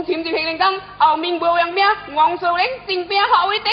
公前接平领灯，后面无人命，王素玲正兵后会敌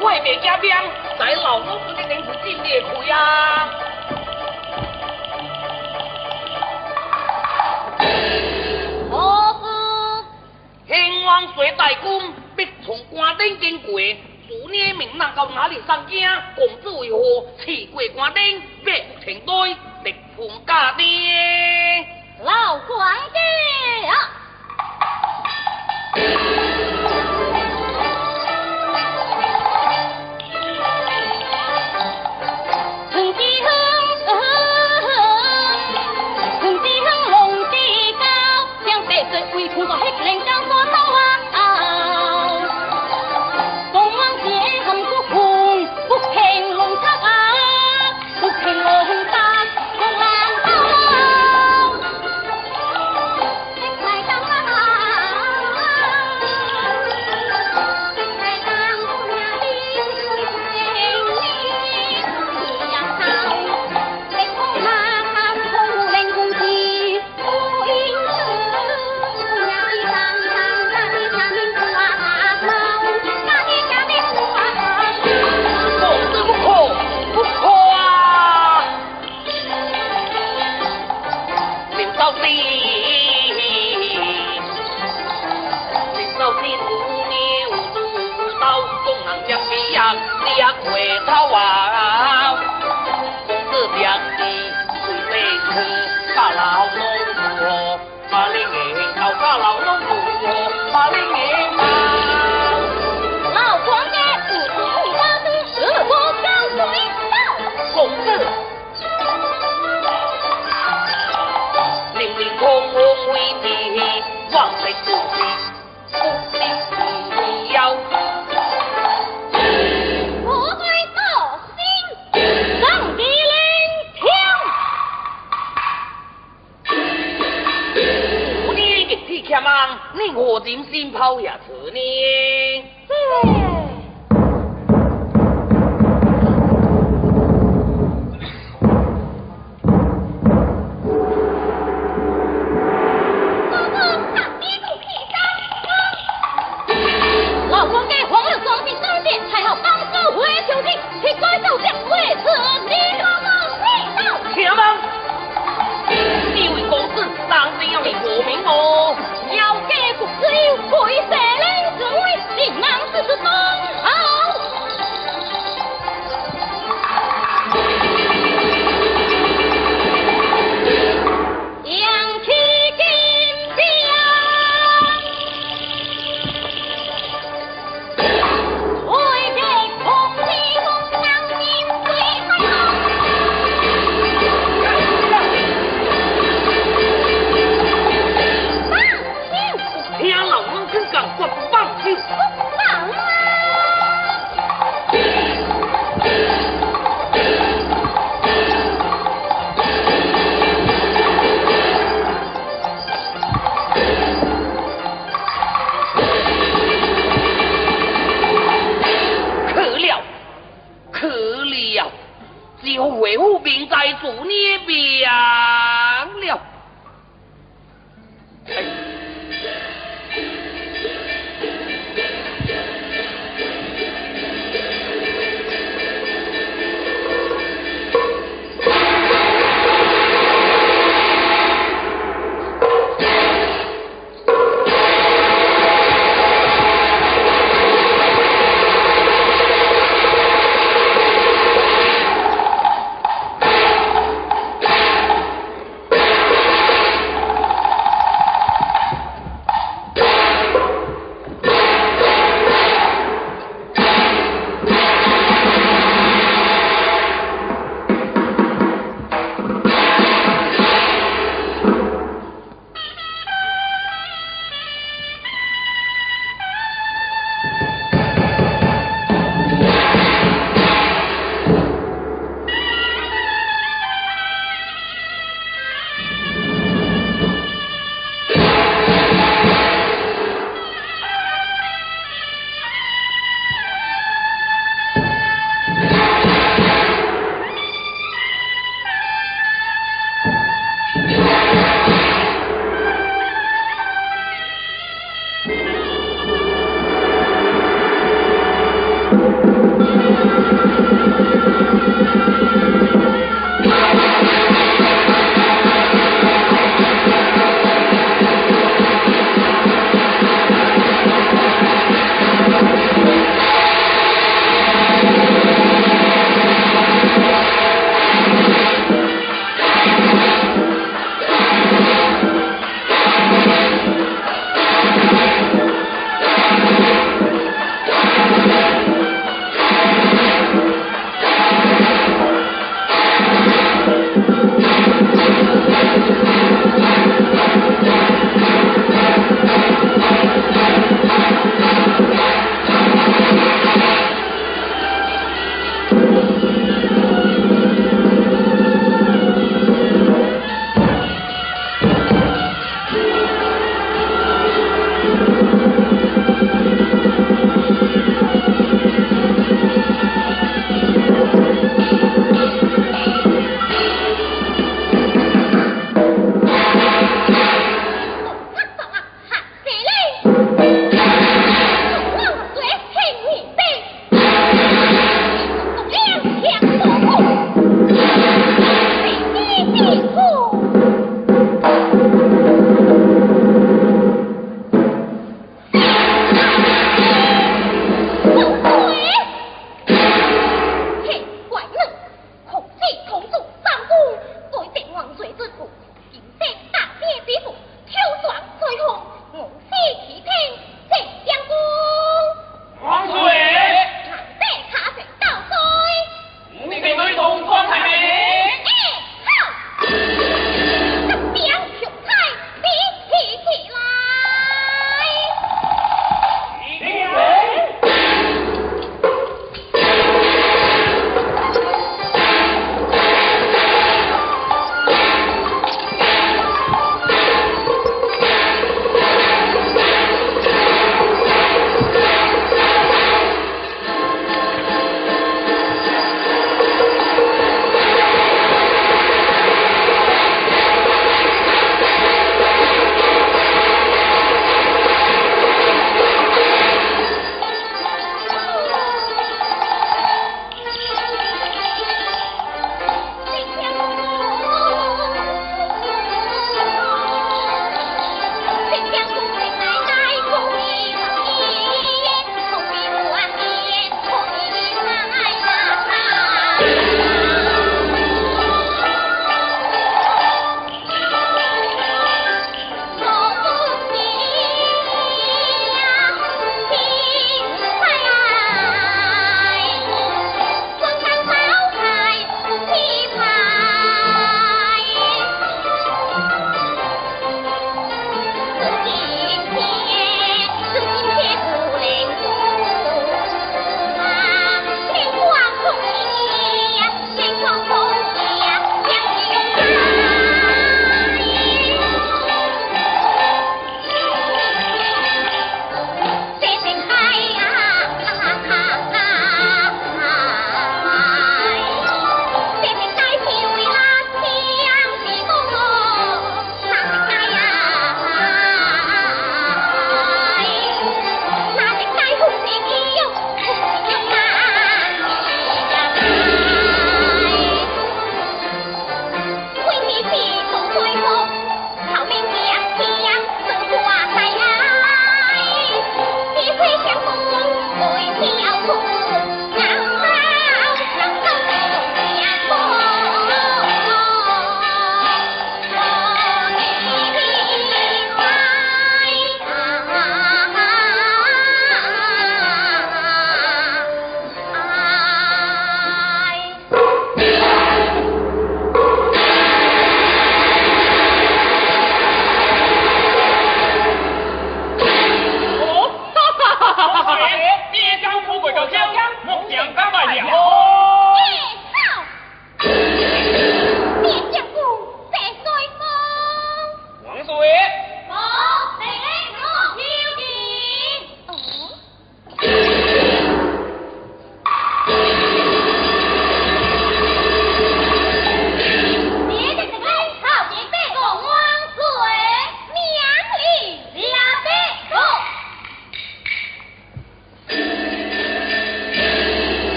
外面加冰，在老屋子里真热气啊！呵呵，兴王帅大官必从关顶经过，祝你明人到哪里上京，公子为何骑过关顶，别停顿，直奔家的。老关帝啊！We call. 点先抛人。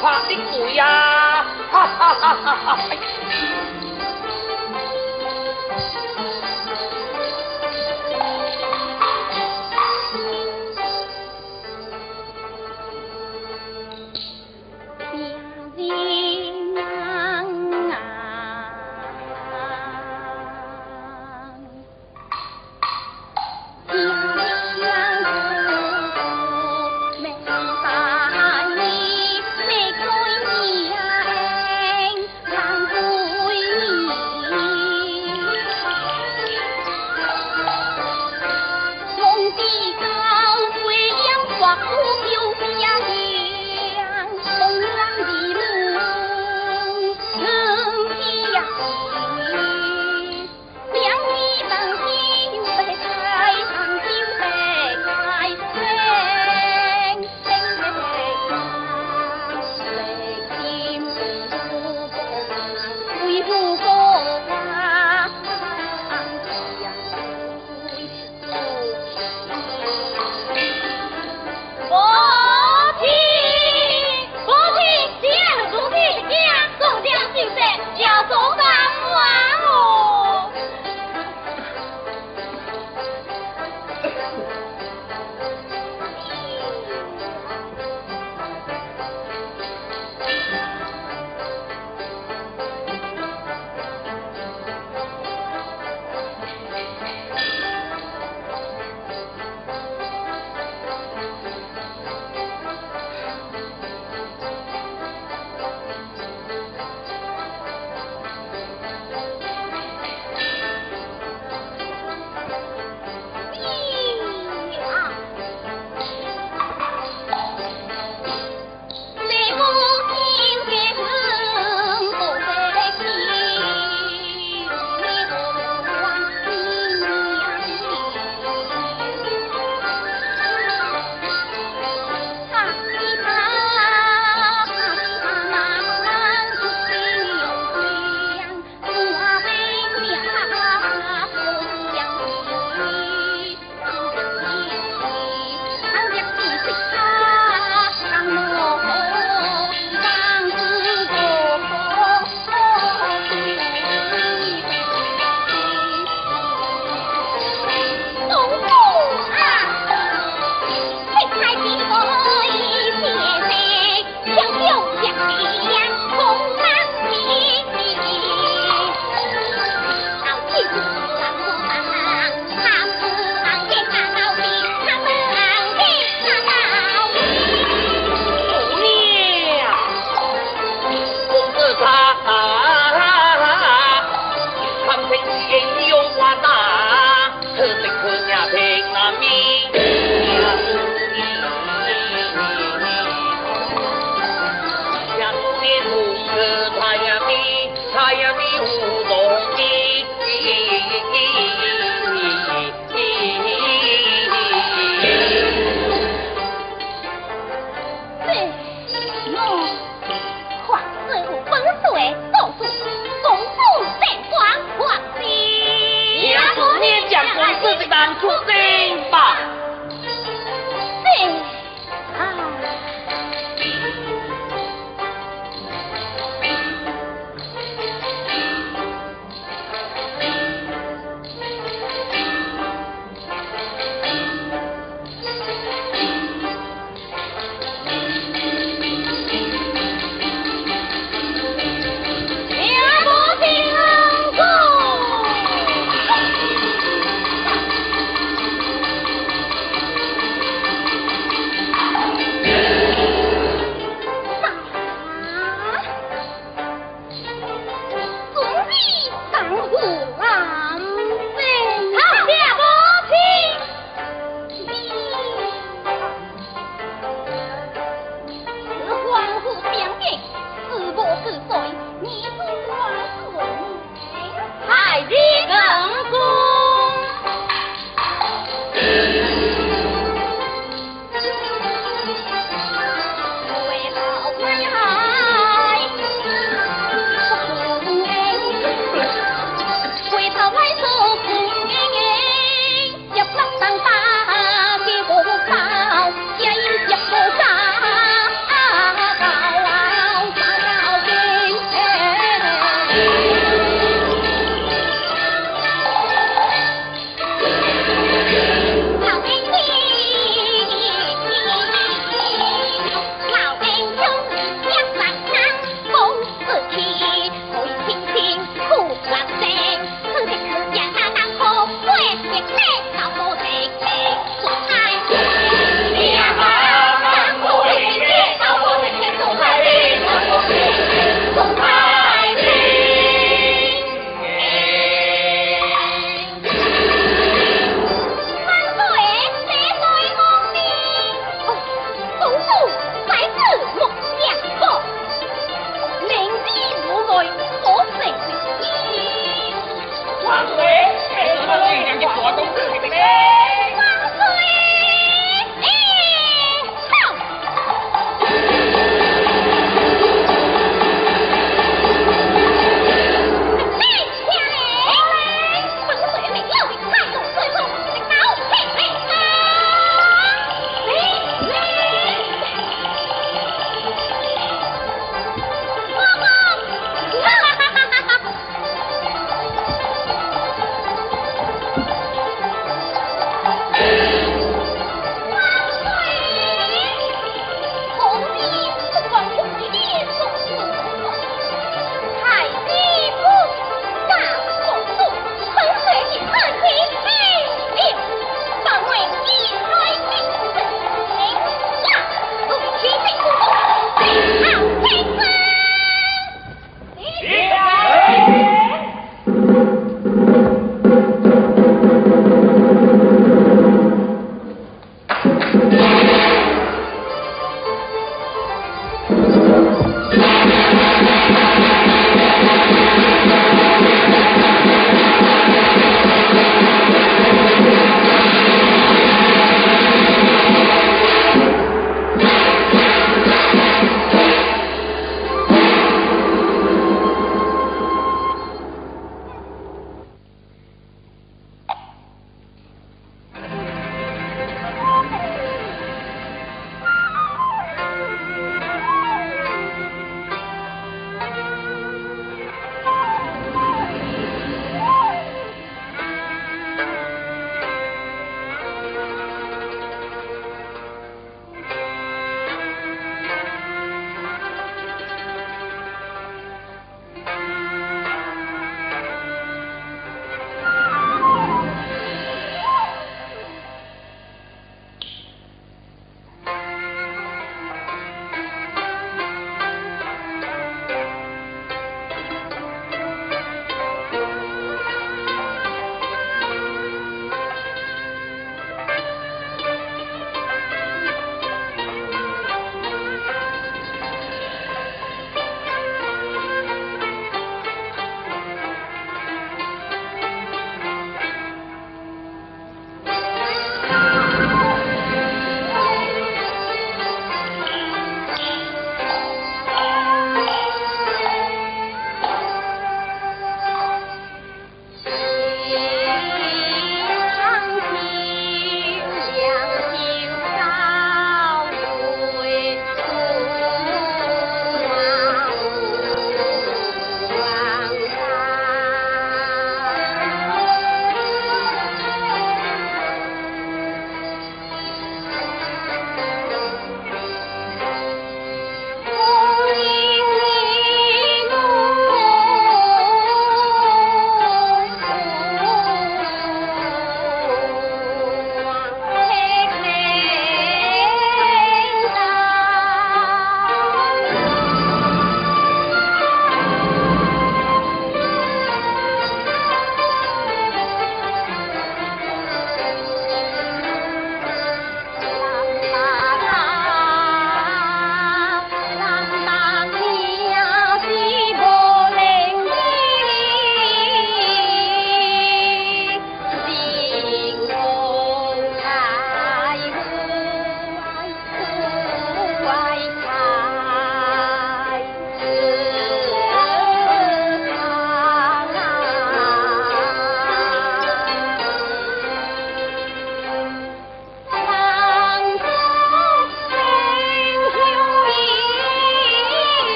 对，怕的鬼呀！哈哈哈哈哈！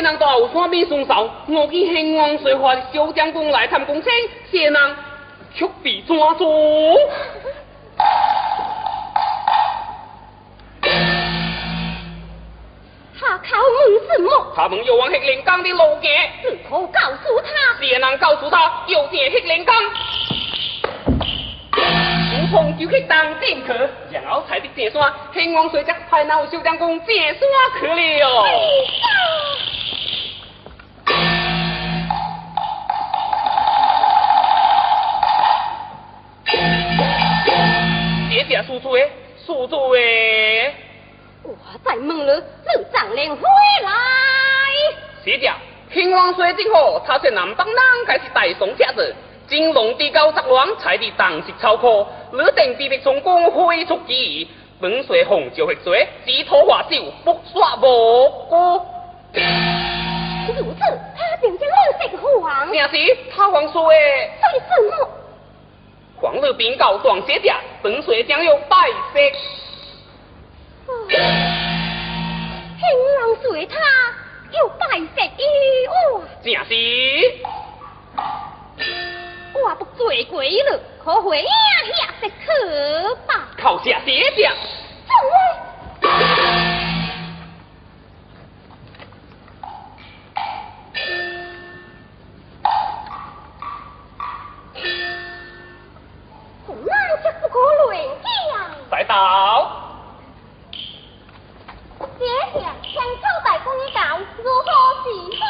人到后山边松手，我去兴王水华小将军来探公车，谢人却被抓住。他靠问什么？他问有往黑连江的路径，如何告诉他？谢人告诉他，有见黑连江。悟空就去当剑客，然后踩的这山，兴王水则派那小将军这山去了。谢谢叔叔诶，叔叔诶。我在问了，你长脸回来。谢谢，兴王水之后，他是南方人，该是大宋车子。金龙地高杂乱，才的当时超可，你定必必从公会出击，本水红就会水，指头画手，不耍无辜。如此，他便将你定黄。正是他王说的。为什么？黄日禀告断谢者，本水将有拜色。兴王随他有拜色于我。正是。我不做鬼了，可回呀下的？靠下难却不可论讲。再到，爹爹想交代公公道，如何是好？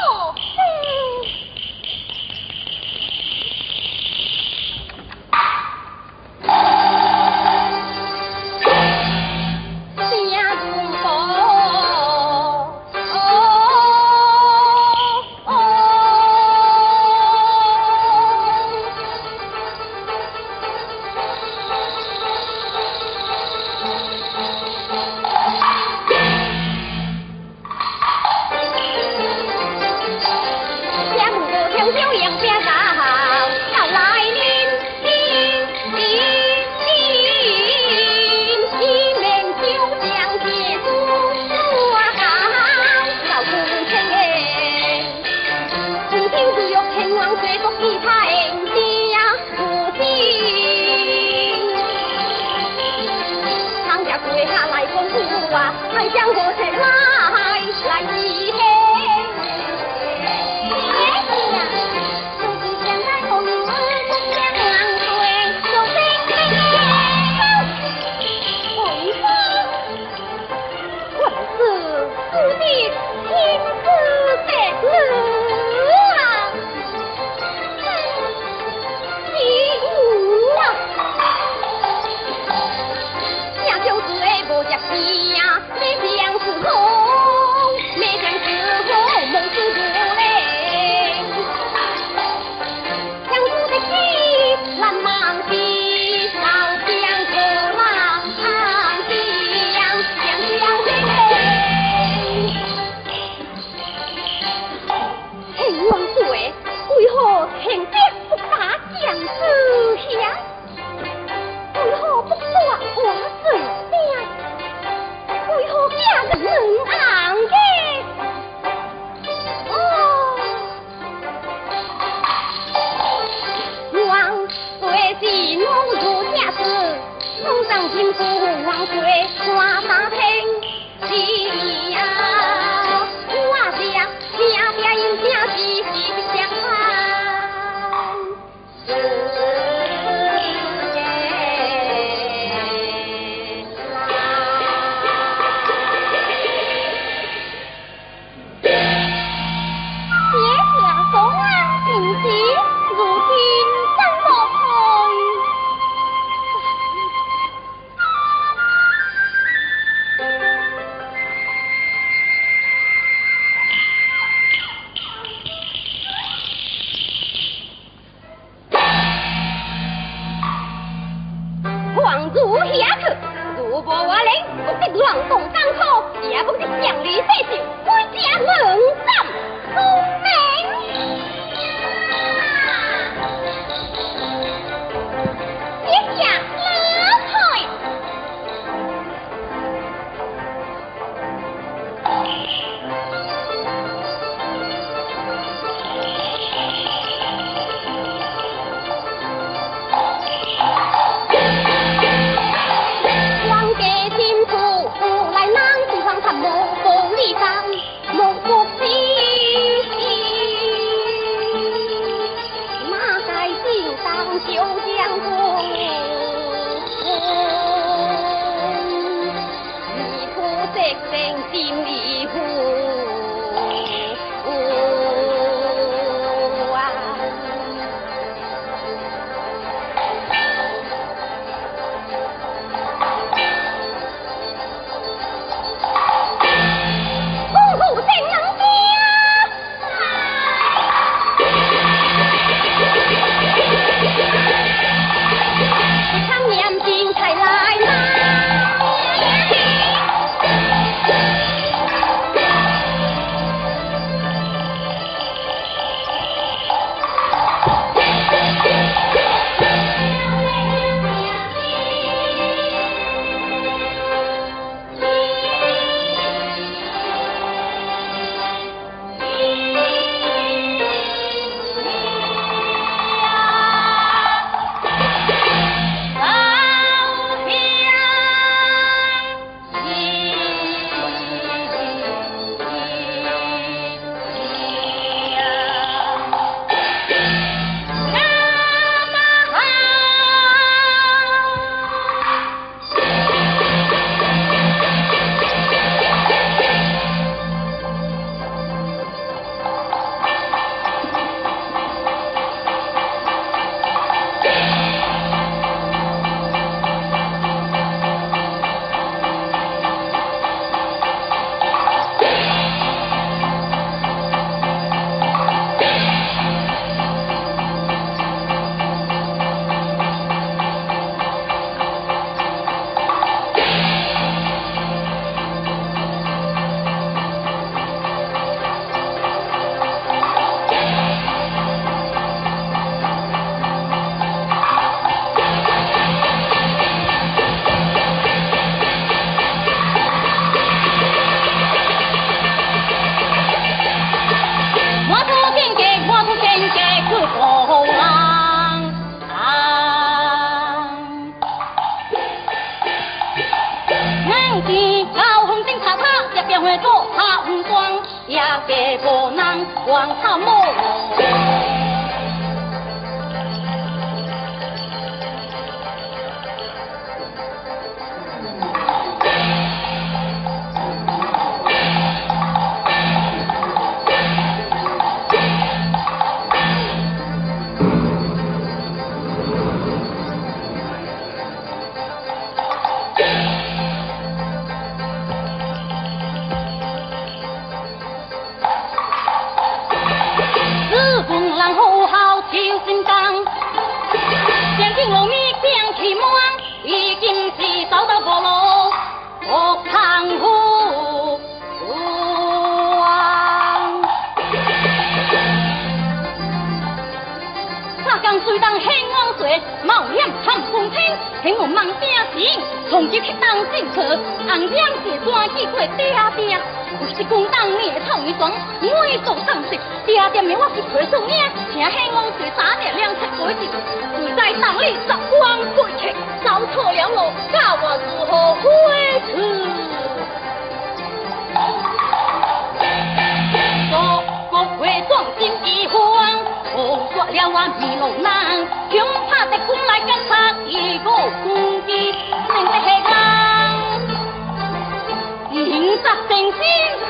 迎着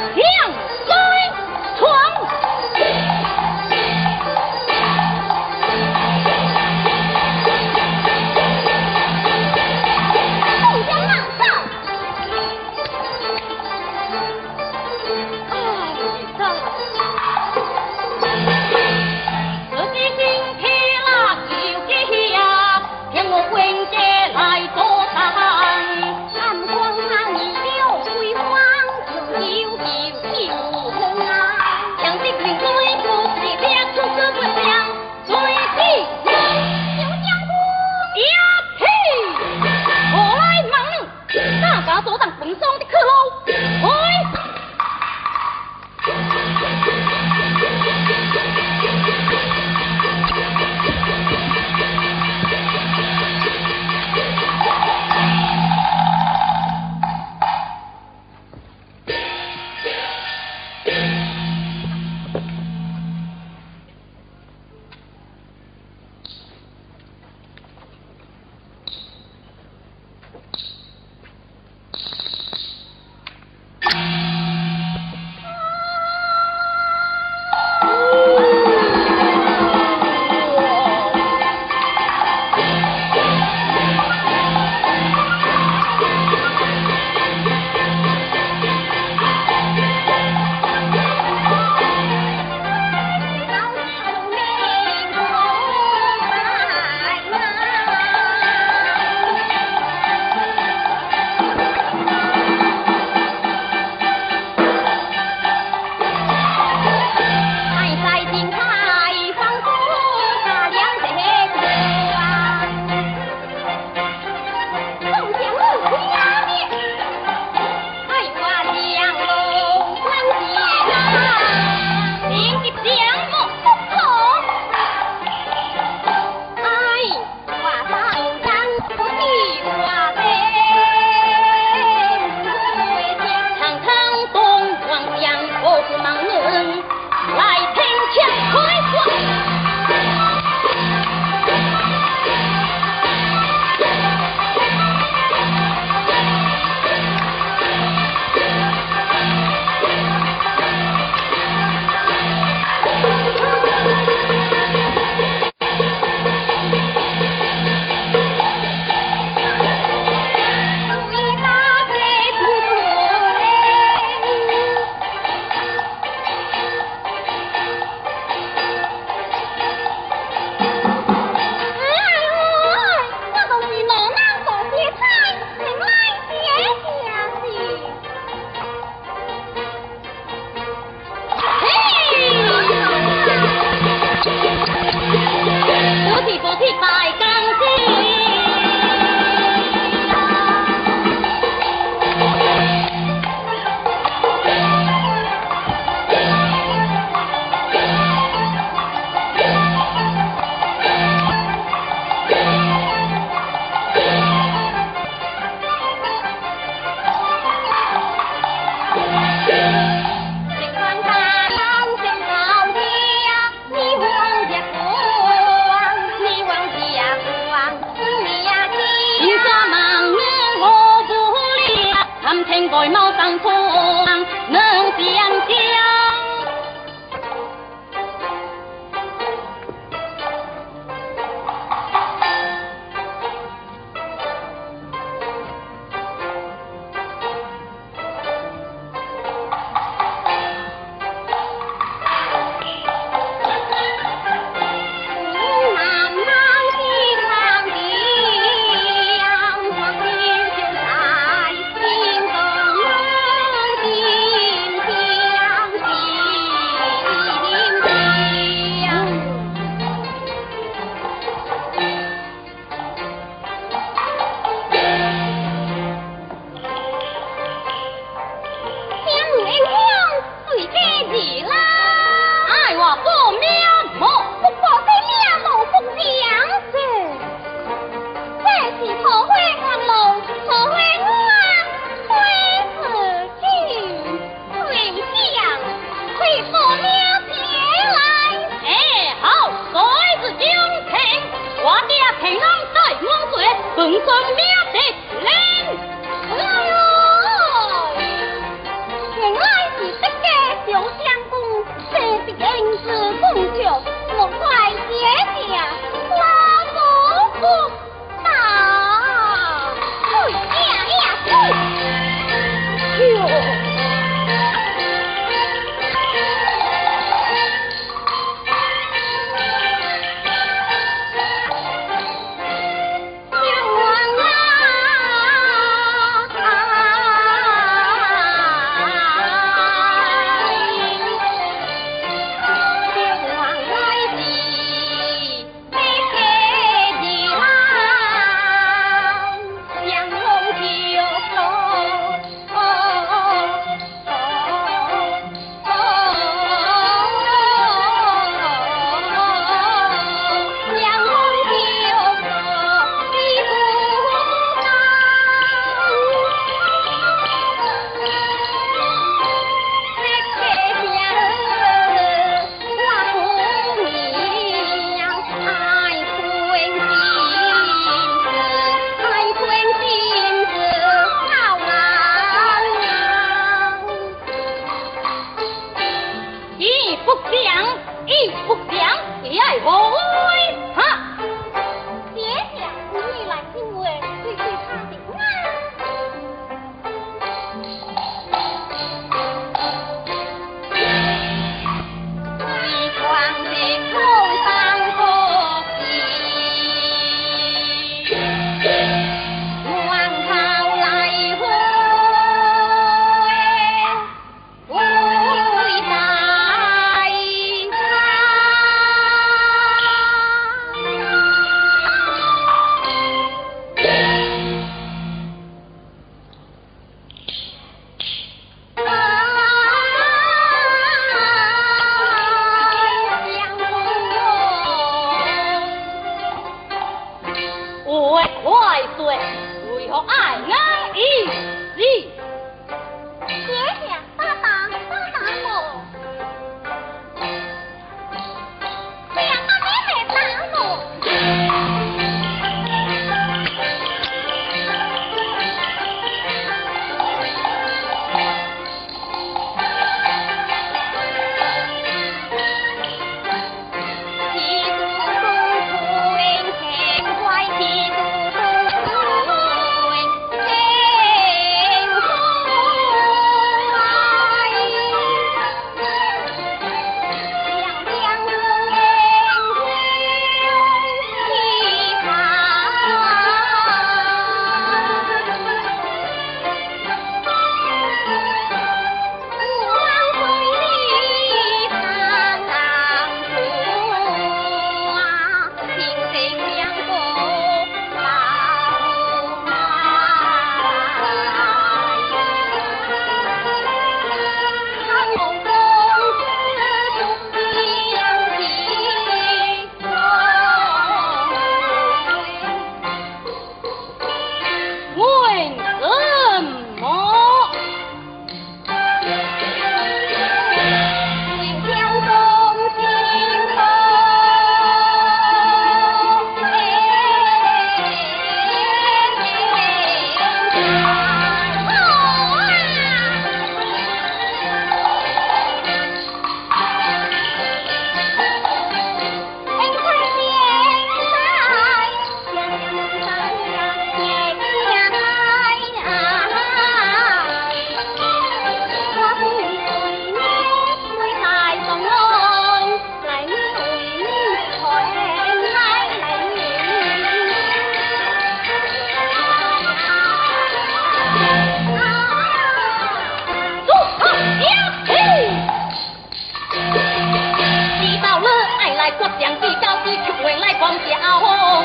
来国将地高地出回来光家红，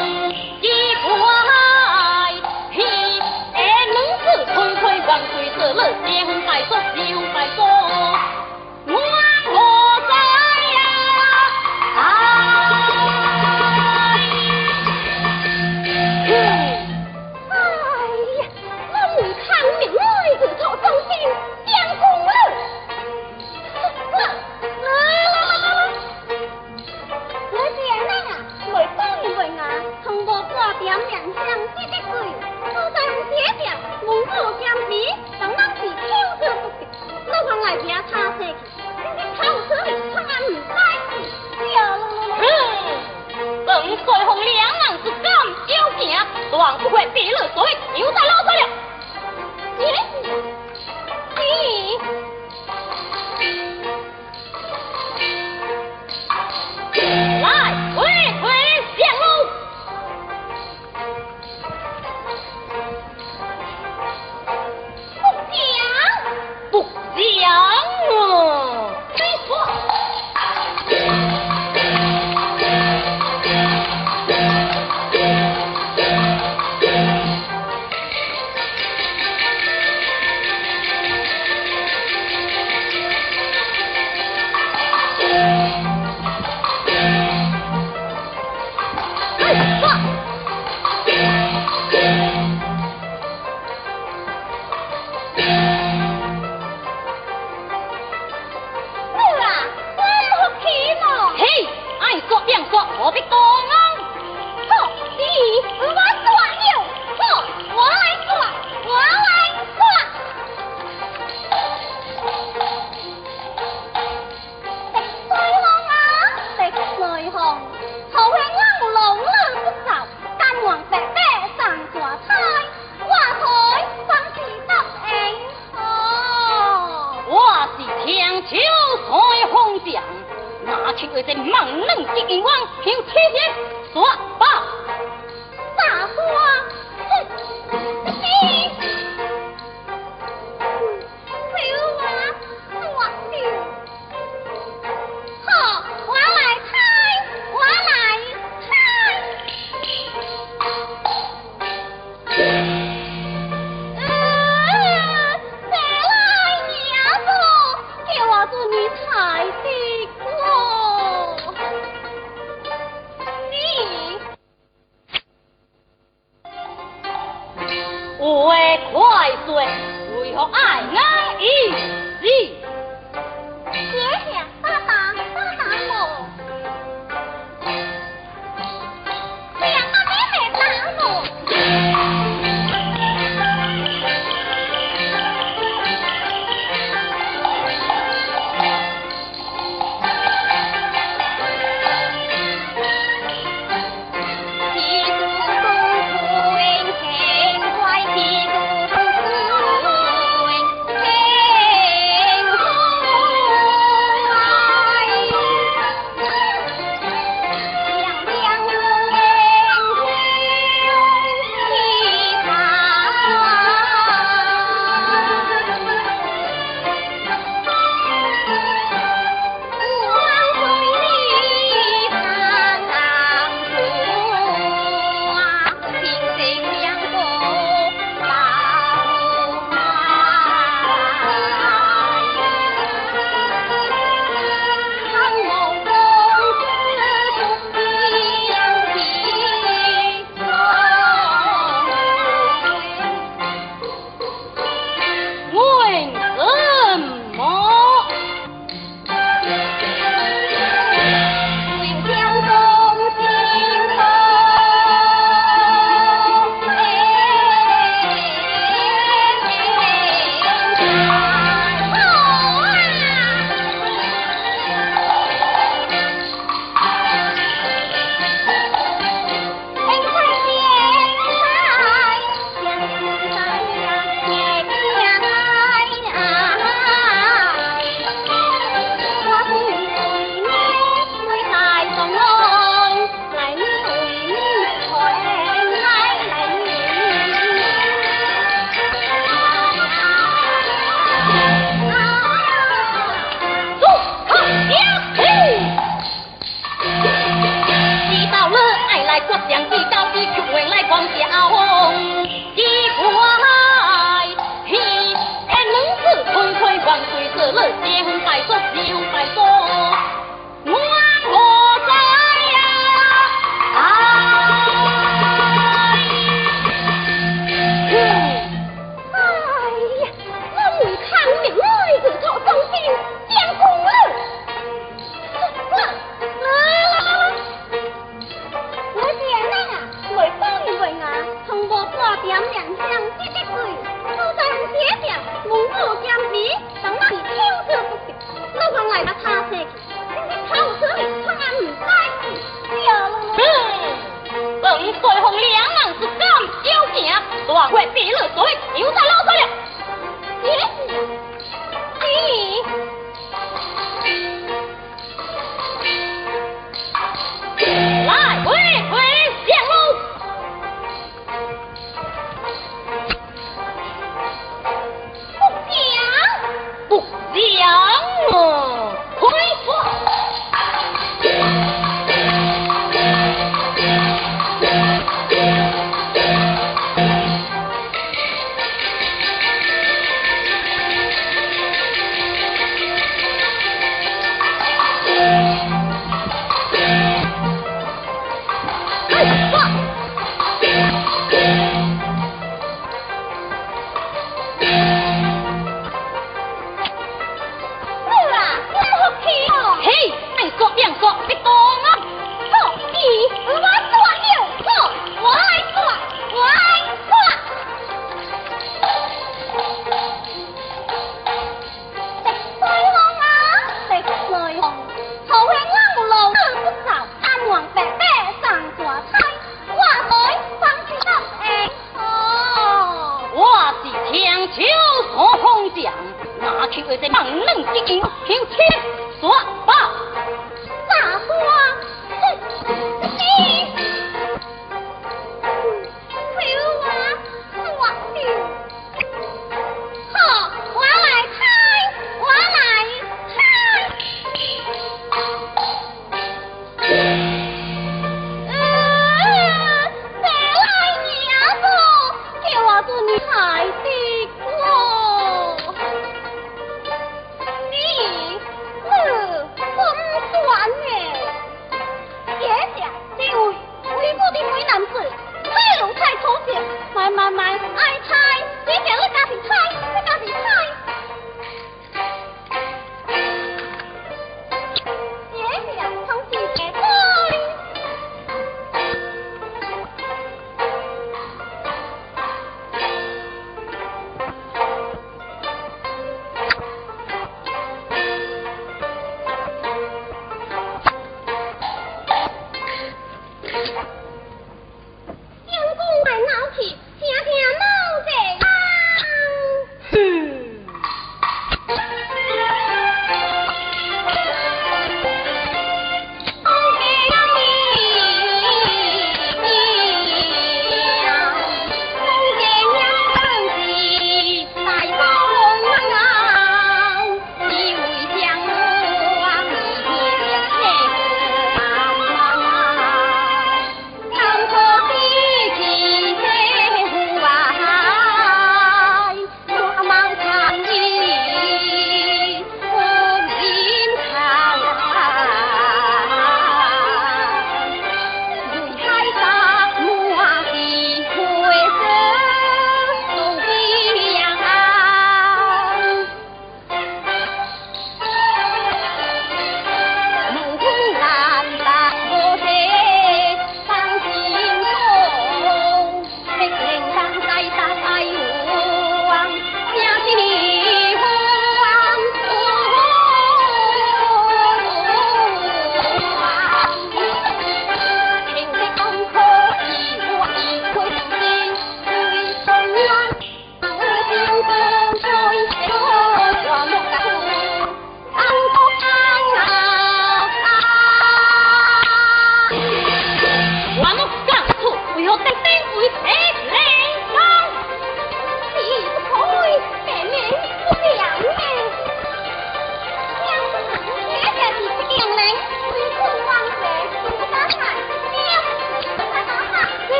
一块皮，哎，能子推推万岁子，乐将拜说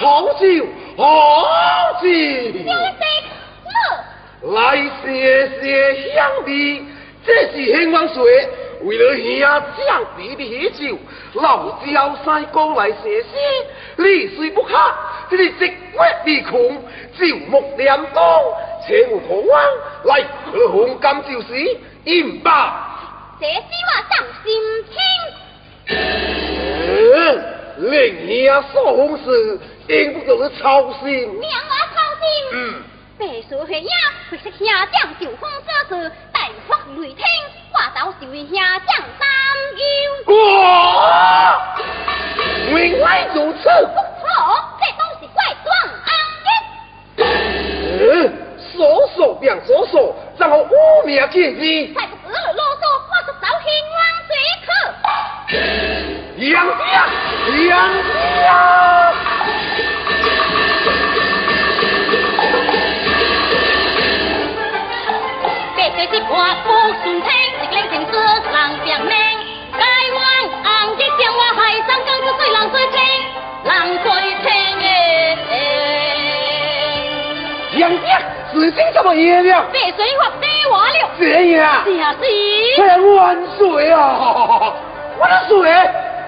好酒，好酒。来谢谢兄弟，这是。兴旺水，为了兄弟将你的喜酒，老焦西哥来谢诗。你虽不客，这是。直骨的穷，朝暮两光，请我可望。来喝红干酒时，饮吧。谢谢我上心听。令娘受红时，应不叫你操心。命我操心。嗯。白说黑影，会是兄将受风所致，大发雷霆，话到是为兄将担忧。我原来如此。不错，这东西怪状安的。说说便说说，然后污名见义。再不知啰嗦，我就找兴王随客。杨家，杨家。这是话不顺听，一领情歌人别命。该往红的江我海上更是水浪水清，浪水清诶。杨家，事情怎么样了？被水发地瓦了。这样。是啊是。太万岁啊！万岁！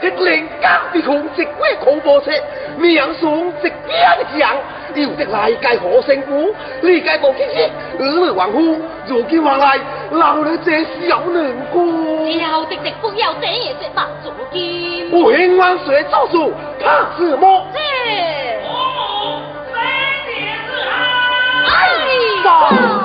一领钢笔孔直归恐怖车，名上直边响。要的来界何胜负？理解无经验，二位王夫如今往来，老了这小难过。要的直不要这也是大足金。我兴万岁做主，怕什么？是。哦，三点子啊！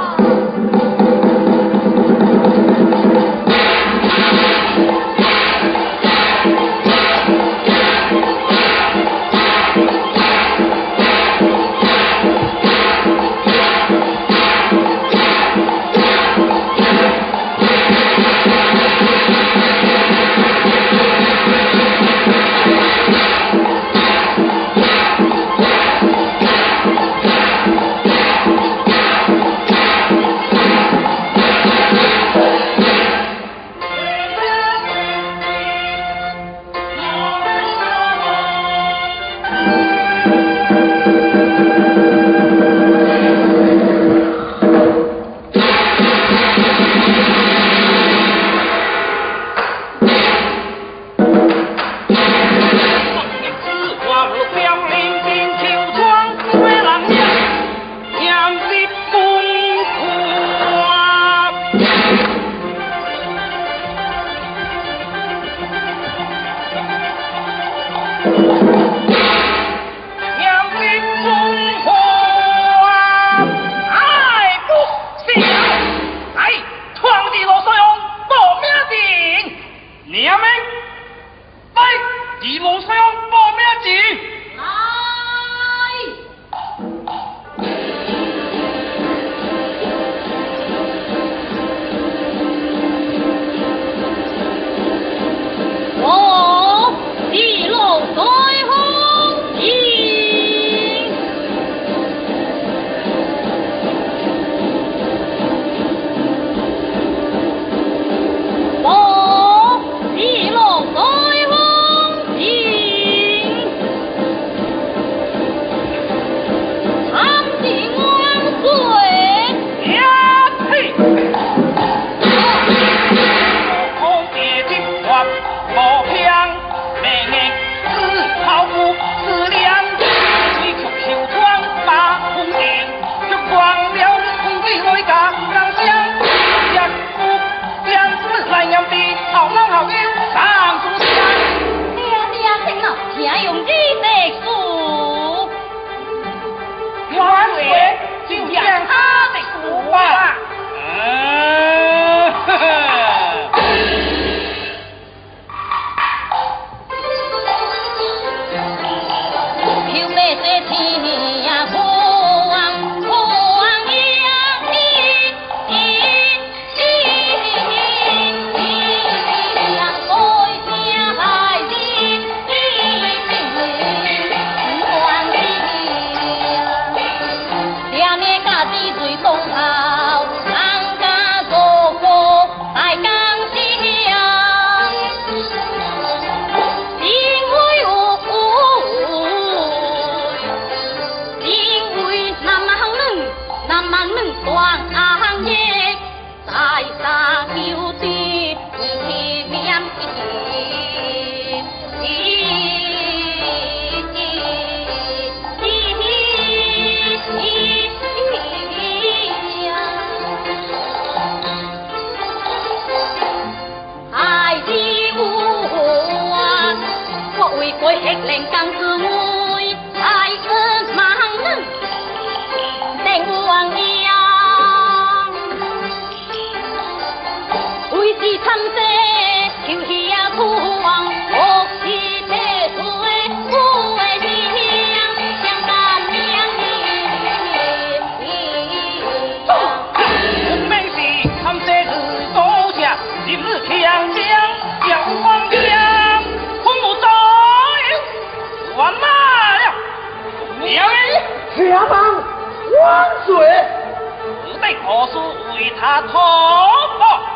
我是为他托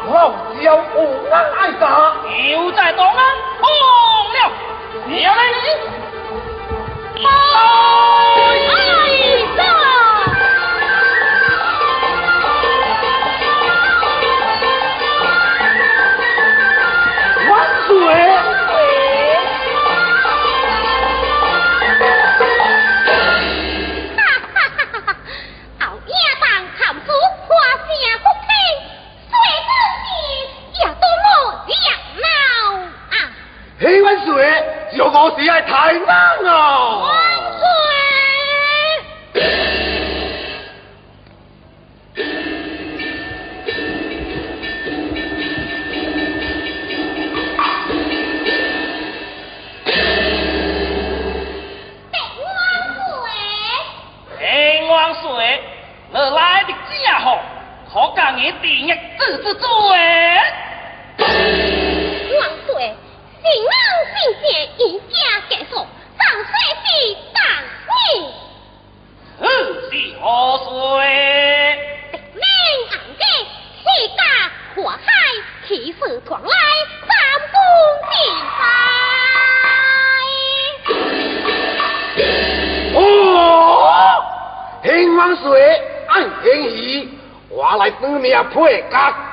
梦只要我们爱打，又在东安放了。你要来太难了。万岁！王水，你来的正好，可讲你第一子之罪。生命配格。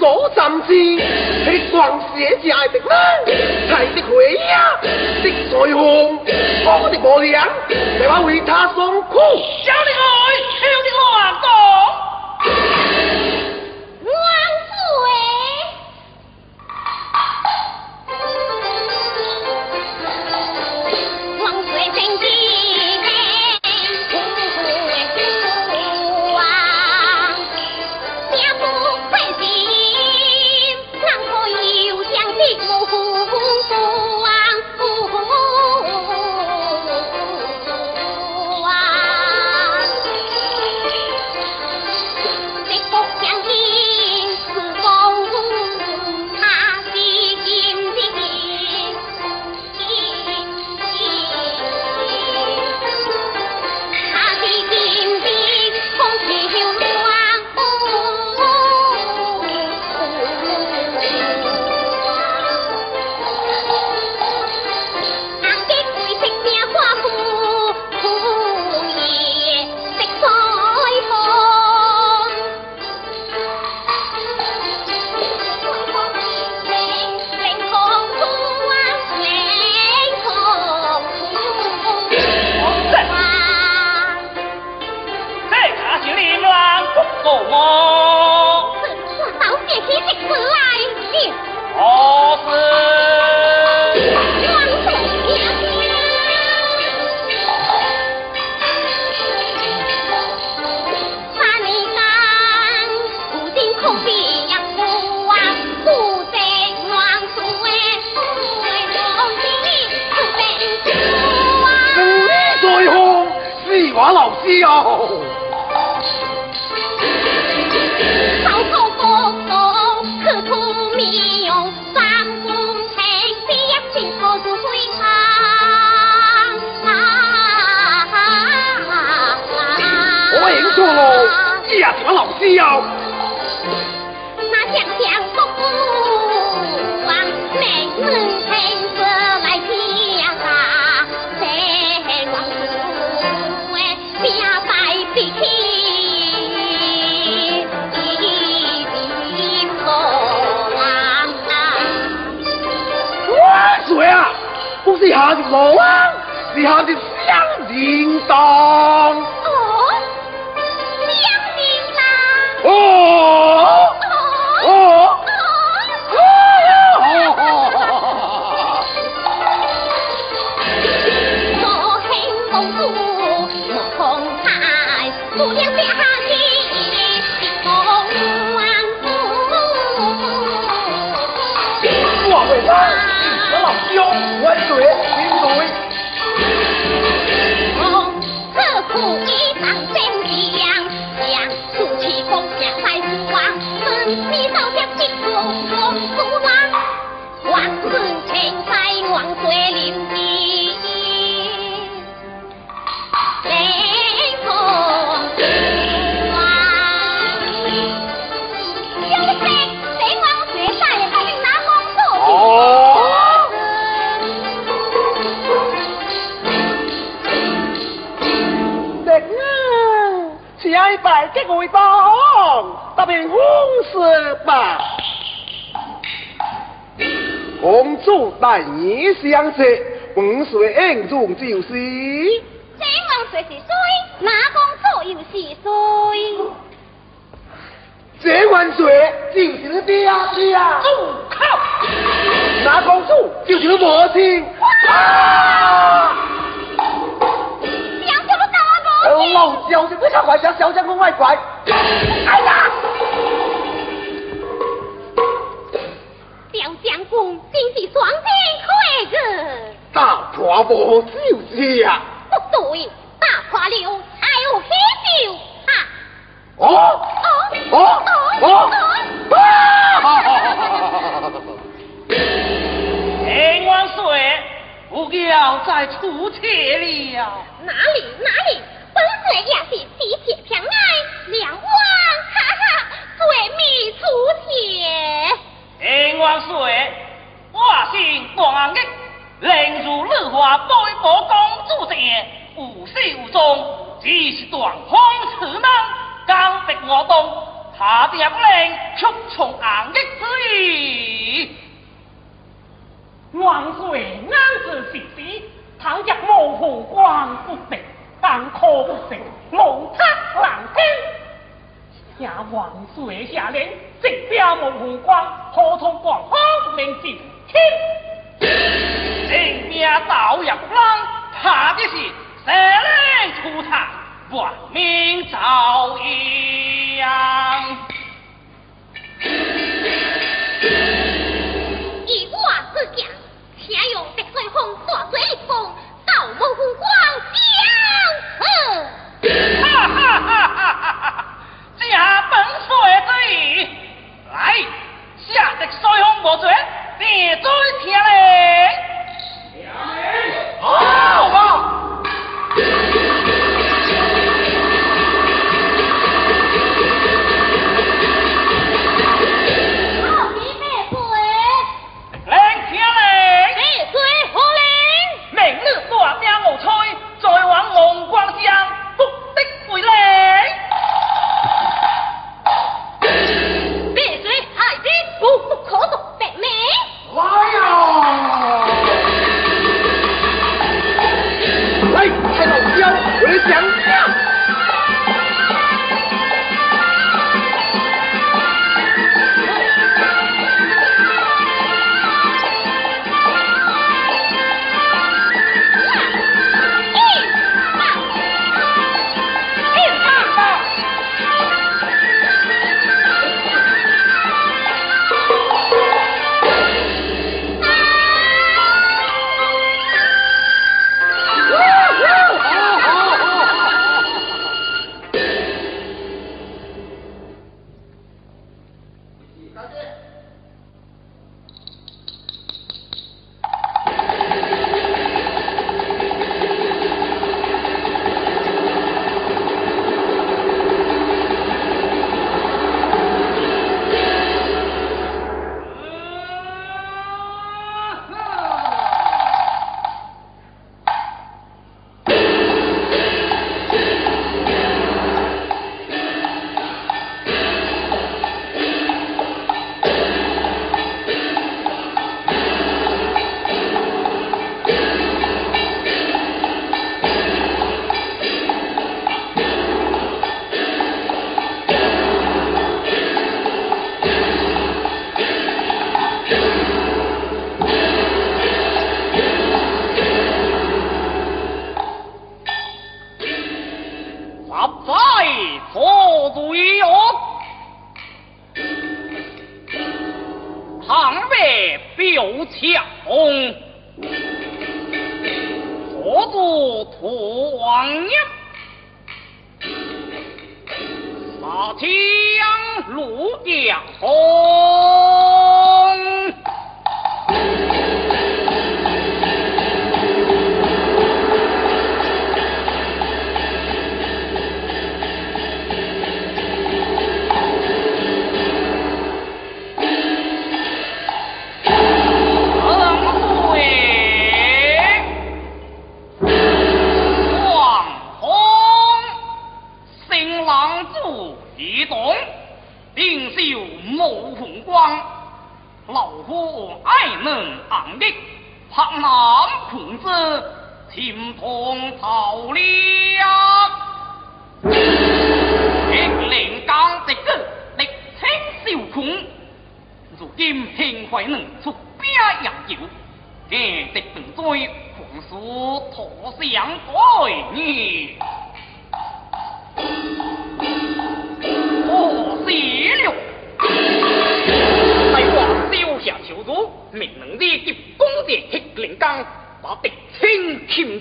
所暂时，那个双鞋爱的人，才的回呀，的彩虹，我的无良，来把为他送苦，叫你。我为官，我老兄万岁，万岁。下一拜给我当，答应公事吧。公主待你相识，本岁恩重就是。这王水是谁？那公主又是谁？这万岁就是你爹爹啊！住口！那公主就是你母亲。啊！想怎么打我？老小姐不想怪小小将军外怪。哎呀！表将军真是双天快个。大破无就是啊！不对，大破了才有喜酒啊！哦？哦？哦？哦！啊！天王岁，不要再出切了。哪里哪里，本岁也是喜结平安，两王哈哈，最美出血。天王岁，我姓如始无终，只是断刚逼我动，他令屈从硬毅之意。万岁安置时时，倘若模糊光不定，但可不成，无他难听。下万岁下令，即标模糊光，何从广方令进天？人命倒入浪，怕的是蛇灵出场，万民遭殃。以我之见，且用滴水风大水风，道模糊光将哈哈哈哈哈哈！假本岁之意，来下得水风无绝，地追听嘞。好吧。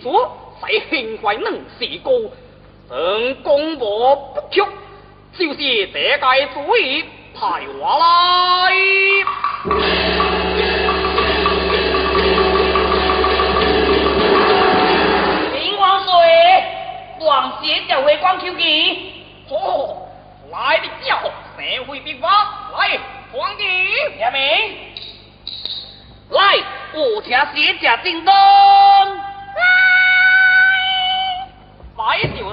府，使快能事功，等功过不屈，就是这届主意派我来。林万水，王协就会光球见。哦，来得，社会兵法来，皇帝下面。来，我听写只叮当。Mấy triệu!